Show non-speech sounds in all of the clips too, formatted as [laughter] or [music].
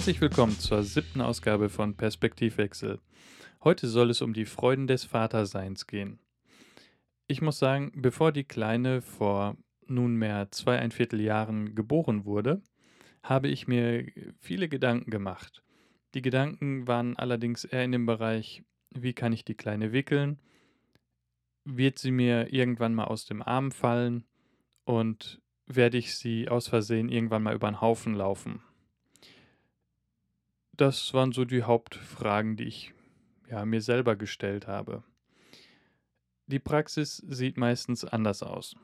Herzlich willkommen zur siebten Ausgabe von Perspektivwechsel. Heute soll es um die Freuden des Vaterseins gehen. Ich muss sagen, bevor die Kleine vor nunmehr zweieinviertel Jahren geboren wurde, habe ich mir viele Gedanken gemacht. Die Gedanken waren allerdings eher in dem Bereich, wie kann ich die Kleine wickeln? Wird sie mir irgendwann mal aus dem Arm fallen? Und werde ich sie aus Versehen irgendwann mal über den Haufen laufen? Das waren so die Hauptfragen, die ich ja, mir selber gestellt habe. Die Praxis sieht meistens anders aus.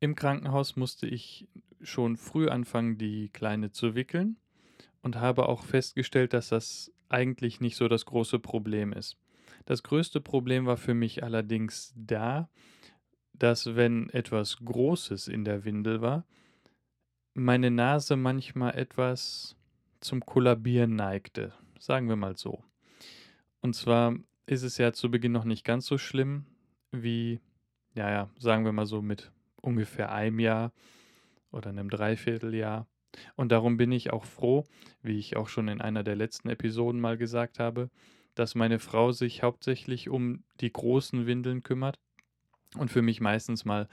Im Krankenhaus musste ich schon früh anfangen, die Kleine zu wickeln und habe auch festgestellt, dass das eigentlich nicht so das große Problem ist. Das größte Problem war für mich allerdings da, dass wenn etwas Großes in der Windel war, meine Nase manchmal etwas zum Kollabieren neigte, sagen wir mal so. Und zwar ist es ja zu Beginn noch nicht ganz so schlimm wie, ja, ja, sagen wir mal so mit ungefähr einem Jahr oder einem Dreivierteljahr. Und darum bin ich auch froh, wie ich auch schon in einer der letzten Episoden mal gesagt habe, dass meine Frau sich hauptsächlich um die großen Windeln kümmert und für mich meistens mal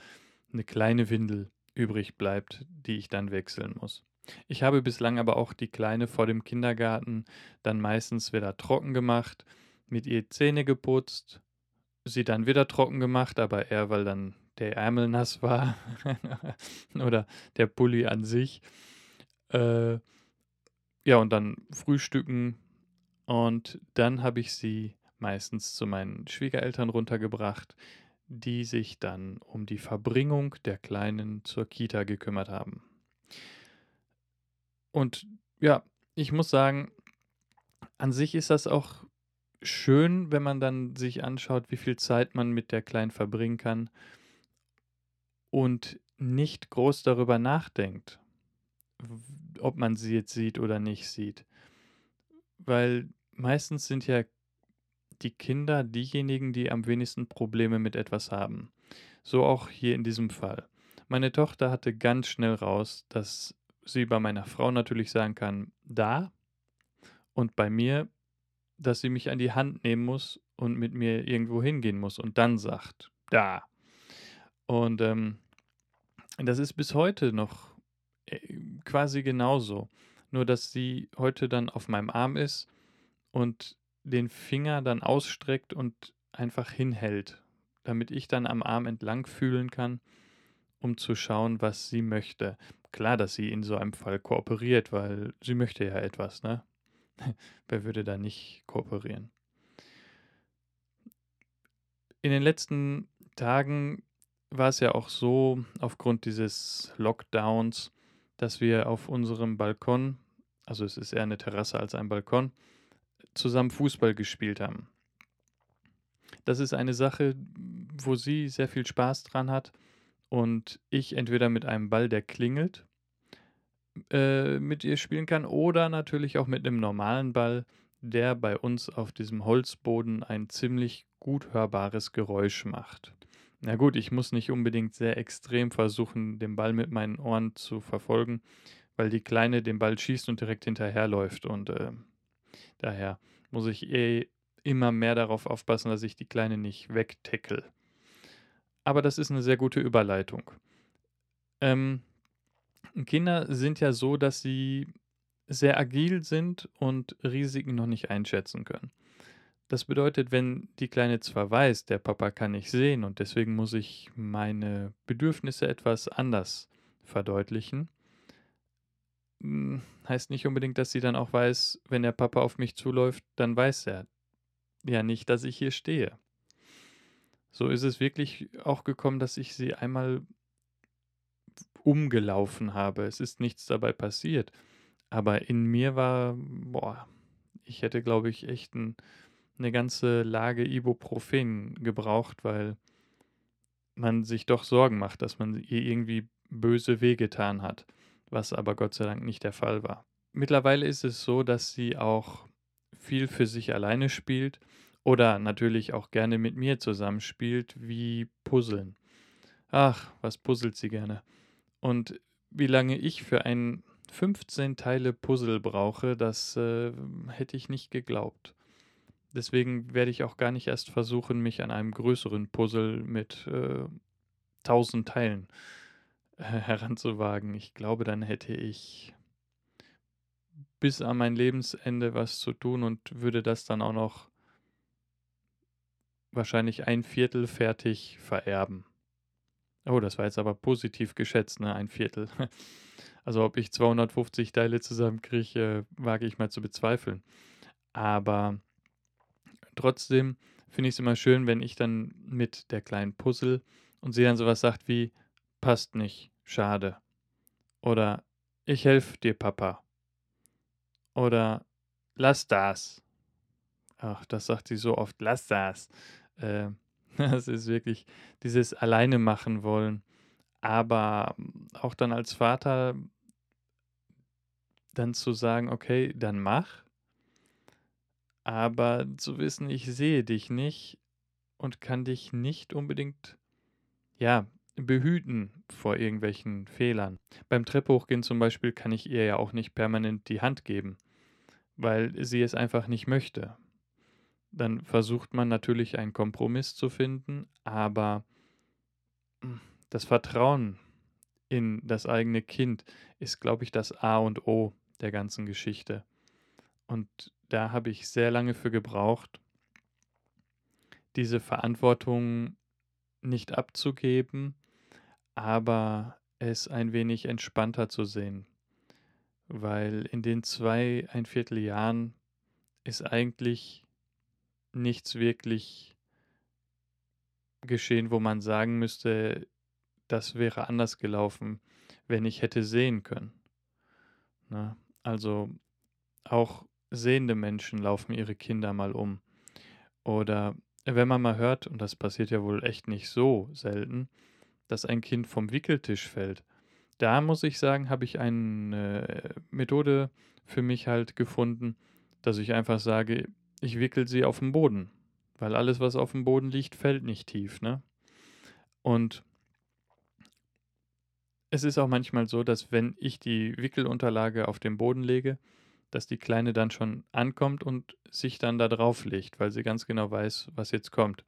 eine kleine Windel übrig bleibt, die ich dann wechseln muss. Ich habe bislang aber auch die Kleine vor dem Kindergarten dann meistens wieder trocken gemacht, mit ihr Zähne geputzt, sie dann wieder trocken gemacht, aber eher weil dann der Ärmel nass war [laughs] oder der Pulli an sich. Äh, ja, und dann frühstücken und dann habe ich sie meistens zu meinen Schwiegereltern runtergebracht, die sich dann um die Verbringung der Kleinen zur Kita gekümmert haben. Und ja, ich muss sagen, an sich ist das auch schön, wenn man dann sich anschaut, wie viel Zeit man mit der Kleinen verbringen kann und nicht groß darüber nachdenkt, ob man sie jetzt sieht oder nicht sieht. Weil meistens sind ja die Kinder diejenigen, die am wenigsten Probleme mit etwas haben. So auch hier in diesem Fall. Meine Tochter hatte ganz schnell raus, dass sie bei meiner Frau natürlich sagen kann, da und bei mir, dass sie mich an die Hand nehmen muss und mit mir irgendwo hingehen muss und dann sagt, da. Und ähm, das ist bis heute noch äh, quasi genauso. Nur dass sie heute dann auf meinem Arm ist und den Finger dann ausstreckt und einfach hinhält, damit ich dann am Arm entlang fühlen kann, um zu schauen, was sie möchte. Klar, dass sie in so einem Fall kooperiert, weil sie möchte ja etwas, ne? [laughs] Wer würde da nicht kooperieren? In den letzten Tagen war es ja auch so, aufgrund dieses Lockdowns, dass wir auf unserem Balkon, also es ist eher eine Terrasse als ein Balkon, zusammen Fußball gespielt haben. Das ist eine Sache, wo sie sehr viel Spaß dran hat und ich entweder mit einem Ball, der klingelt, äh, mit ihr spielen kann oder natürlich auch mit einem normalen Ball, der bei uns auf diesem Holzboden ein ziemlich gut hörbares Geräusch macht. Na gut, ich muss nicht unbedingt sehr extrem versuchen, den Ball mit meinen Ohren zu verfolgen, weil die Kleine den Ball schießt und direkt hinterherläuft und äh, Daher muss ich eh immer mehr darauf aufpassen, dass ich die Kleine nicht wegtackle. Aber das ist eine sehr gute Überleitung. Ähm, Kinder sind ja so, dass sie sehr agil sind und Risiken noch nicht einschätzen können. Das bedeutet, wenn die Kleine zwar weiß, der Papa kann nicht sehen und deswegen muss ich meine Bedürfnisse etwas anders verdeutlichen, heißt nicht unbedingt, dass sie dann auch weiß, wenn der Papa auf mich zuläuft, dann weiß er ja nicht, dass ich hier stehe. So ist es wirklich auch gekommen, dass ich sie einmal umgelaufen habe. Es ist nichts dabei passiert. Aber in mir war, boah, ich hätte, glaube ich, echt ein, eine ganze Lage Ibuprofen gebraucht, weil man sich doch Sorgen macht, dass man ihr irgendwie böse wehgetan hat was aber Gott sei Dank nicht der Fall war. Mittlerweile ist es so, dass sie auch viel für sich alleine spielt oder natürlich auch gerne mit mir zusammenspielt, wie Puzzeln. Ach, was puzzelt sie gerne. Und wie lange ich für ein 15 Teile Puzzle brauche, das äh, hätte ich nicht geglaubt. Deswegen werde ich auch gar nicht erst versuchen, mich an einem größeren Puzzle mit äh, 1000 Teilen äh, [laughs] heranzuwagen. Ich glaube, dann hätte ich bis an mein Lebensende was zu tun und würde das dann auch noch wahrscheinlich ein Viertel fertig vererben. Oh, das war jetzt aber positiv geschätzt, ne? Ein Viertel. [laughs] Also ob ich 250 Teile zusammenkriege, äh, wage ich mal zu bezweifeln. Aber trotzdem finde ich es immer schön, wenn ich dann mit der kleinen Puzzle und sie dann sowas sagt wie, passt nicht, schade. Oder ich helfe dir, Papa. Oder lass das. Ach, das sagt sie so oft, lass das. Äh, [laughs] das ist wirklich dieses Alleine machen wollen. Aber auch dann als Vater dann zu sagen, okay, dann mach. Aber zu wissen, ich sehe dich nicht und kann dich nicht unbedingt, ja, behüten vor irgendwelchen Fehlern. Beim Treppe hochgehen zum Beispiel kann ich ihr ja auch nicht permanent die Hand geben, weil sie es einfach nicht möchte. Dann versucht man natürlich einen Kompromiss zu finden, aber hm, das Vertrauen in das eigene Kind ist, glaube ich, das A und O der ganzen Geschichte. Und da habe ich sehr lange für gebraucht, diese Verantwortung nicht abzugeben, aber es ein wenig entspannter zu sehen. Weil in den zwei, ein Viertel Jahren ist eigentlich nichts wirklich geschehen, wo man sagen müsste, das wäre anders gelaufen, wenn ich hätte sehen können. Na, ne? also auch sehende Menschen laufen ihre Kinder mal um. Oder wenn man mal hört, und das passiert ja wohl echt nicht so selten, dass ein Kind vom Wickeltisch fällt. Da muss ich sagen, habe ich eine Methode für mich halt gefunden, dass ich einfach sage, ich wickel sie auf den Boden. Weil alles, was auf dem Boden liegt, fällt nicht tief, ne? Und es ist auch manchmal so, dass wenn ich die Wickelunterlage auf den Boden lege, dass die Kleine dann schon ankommt und sich dann da drauf legt, weil sie ganz genau weiß, was jetzt kommt.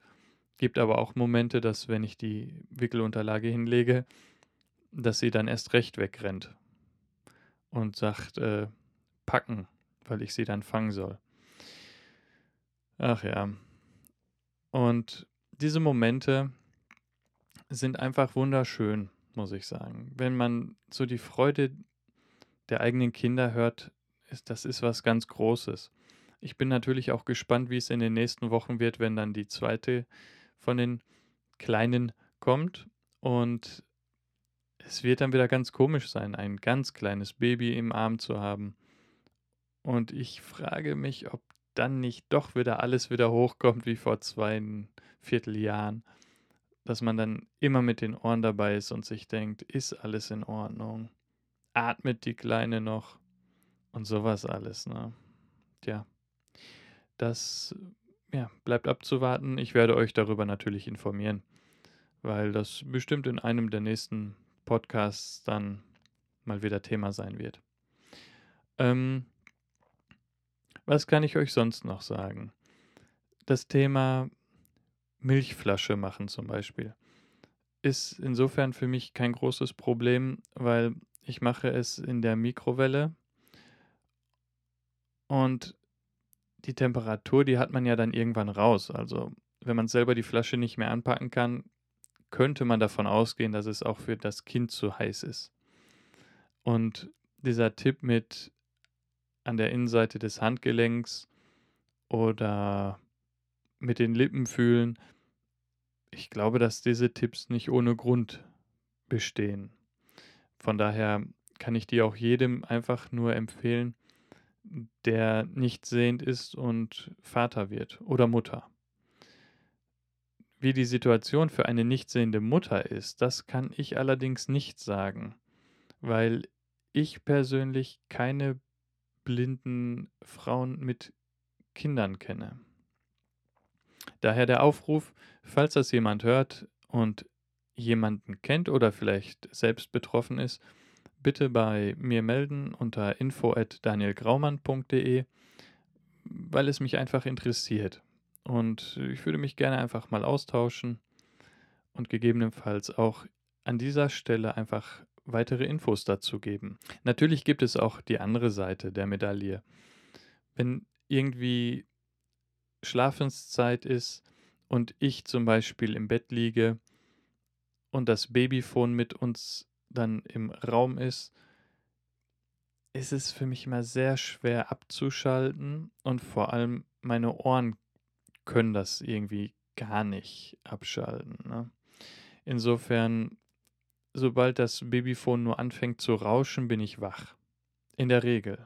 Gibt aber auch Momente, dass wenn ich die Wickelunterlage hinlege, dass sie dann erst recht wegrennt und sagt, äh, packen, weil ich sie dann fangen soll. Ach ja. Und diese Momente sind einfach wunderschön, muss ich sagen. Wenn man so die Freude der eigenen Kinder hört, ist, das ist was ganz Großes. Ich bin natürlich auch gespannt, wie es in den nächsten Wochen wird, wenn dann die zweite von den Kleinen kommt. Und es wird dann wieder ganz komisch sein, ein ganz kleines Baby im Arm zu haben. Und ich frage mich, ob dann nicht doch wieder alles wieder hochkommt wie vor zwei Vierteljahren. Dass man dann immer mit den Ohren dabei ist und sich denkt, ist alles in Ordnung? Atmet die Kleine noch? Und sowas alles, ne? Tja. Das ja, bleibt abzuwarten. Ich werde euch darüber natürlich informieren, weil das bestimmt in einem der nächsten Podcasts dann mal wieder Thema sein wird. Ähm, was kann ich euch sonst noch sagen? Das Thema Milchflasche machen zum Beispiel ist insofern für mich kein großes Problem, weil ich mache es in der Mikrowelle und die Temperatur, die hat man ja dann irgendwann raus. Also wenn man selber die Flasche nicht mehr anpacken kann, könnte man davon ausgehen, dass es auch für das Kind zu heiß ist. Und dieser Tipp mit an der Innenseite des Handgelenks oder mit den Lippen fühlen, ich glaube, dass diese Tipps nicht ohne Grund bestehen. Von daher kann ich die auch jedem einfach nur empfehlen, der nicht sehend ist und Vater wird oder Mutter. Wie die Situation für eine nicht sehende Mutter ist, das kann ich allerdings nicht sagen, weil ich persönlich keine blinden Frauen mit Kindern kenne. Daher der Aufruf, falls das jemand hört und jemanden kennt oder vielleicht selbst betroffen ist, bitte bei mir melden unter info@danielgraumann.de, weil es mich einfach interessiert. Und ich würde mich gerne einfach mal austauschen und gegebenenfalls auch an dieser Stelle einfach weitere Infos dazu geben. Natürlich gibt es auch die andere Seite der Medaille. Wenn irgendwie Schlafenszeit ist und ich zum Beispiel im Bett liege und das Babyphone mit uns dann im Raum ist, ist es für mich immer sehr schwer abzuschalten und vor allem meine Ohren können das irgendwie gar nicht abschalten. Ne? Insofern, sobald das Babyphone nur anfängt zu rauschen, bin ich wach. In der Regel.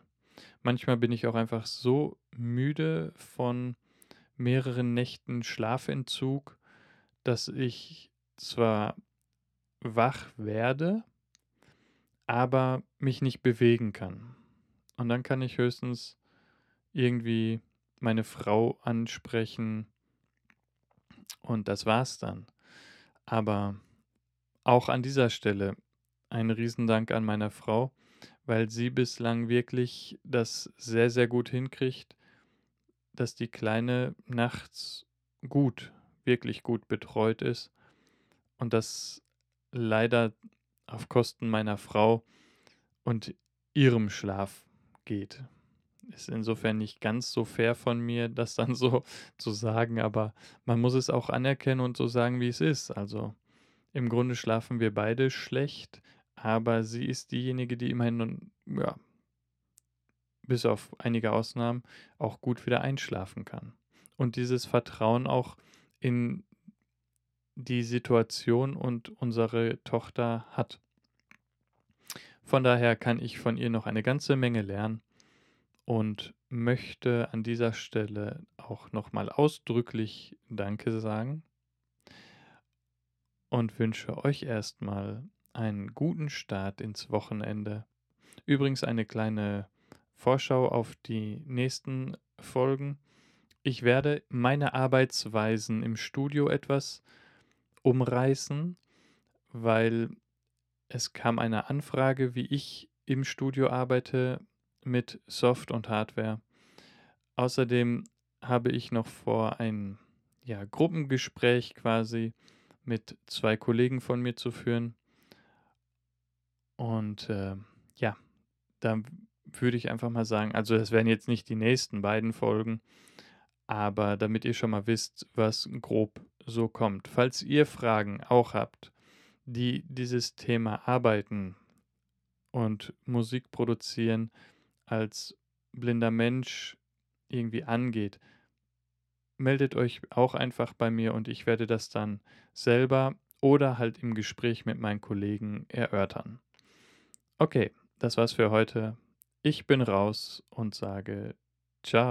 Manchmal bin ich auch einfach so müde von mehreren Nächten Schlafentzug, dass ich zwar wach werde, aber mich nicht bewegen kann. Und dann kann ich höchstens irgendwie meine Frau ansprechen und das war's dann. Aber auch an dieser Stelle ein Riesendank an meiner Frau, weil sie bislang wirklich das sehr, sehr gut hinkriegt, dass die Kleine nachts gut, wirklich gut betreut ist und das leider auf Kosten meiner Frau und ihrem Schlaf geht. Ist insofern nicht ganz so fair von mir, das dann so [laughs] zu sagen, aber man muss es auch anerkennen und so sagen, wie es ist. Also im Grunde schlafen wir beide schlecht, aber sie ist diejenige, die immerhin, ja, bis auf einige Ausnahmen auch gut wieder einschlafen kann. Und dieses Vertrauen auch in die Situation und unsere Tochter hat. Von daher kann ich von ihr noch eine ganze Menge lernen und möchte an dieser Stelle auch nochmal ausdrücklich Danke sagen und wünsche euch erstmal einen guten Start ins Wochenende. Übrigens eine kleine Vorschau auf die nächsten Folgen. Ich werde meine Arbeitsweisen im Studio etwas umreißen, weil es kam eine Anfrage, wie ich im Studio arbeite mit Soft und Hardware. Außerdem habe ich noch vor, ein ja, Gruppengespräch quasi mit zwei Kollegen von mir zu führen. Und äh, ja, da würde ich einfach mal sagen, also das wären jetzt nicht die nächsten beiden Folgen, aber damit ihr schon mal wisst, was grob so kommt. Falls ihr Fragen auch habt, die dieses Thema Arbeiten und Musik produzieren als blinder Mensch irgendwie angeht, meldet euch auch einfach bei mir und ich werde das dann selber oder halt im Gespräch mit meinen Kollegen erörtern. Okay, das war's für heute. Ich bin raus und sage ciao.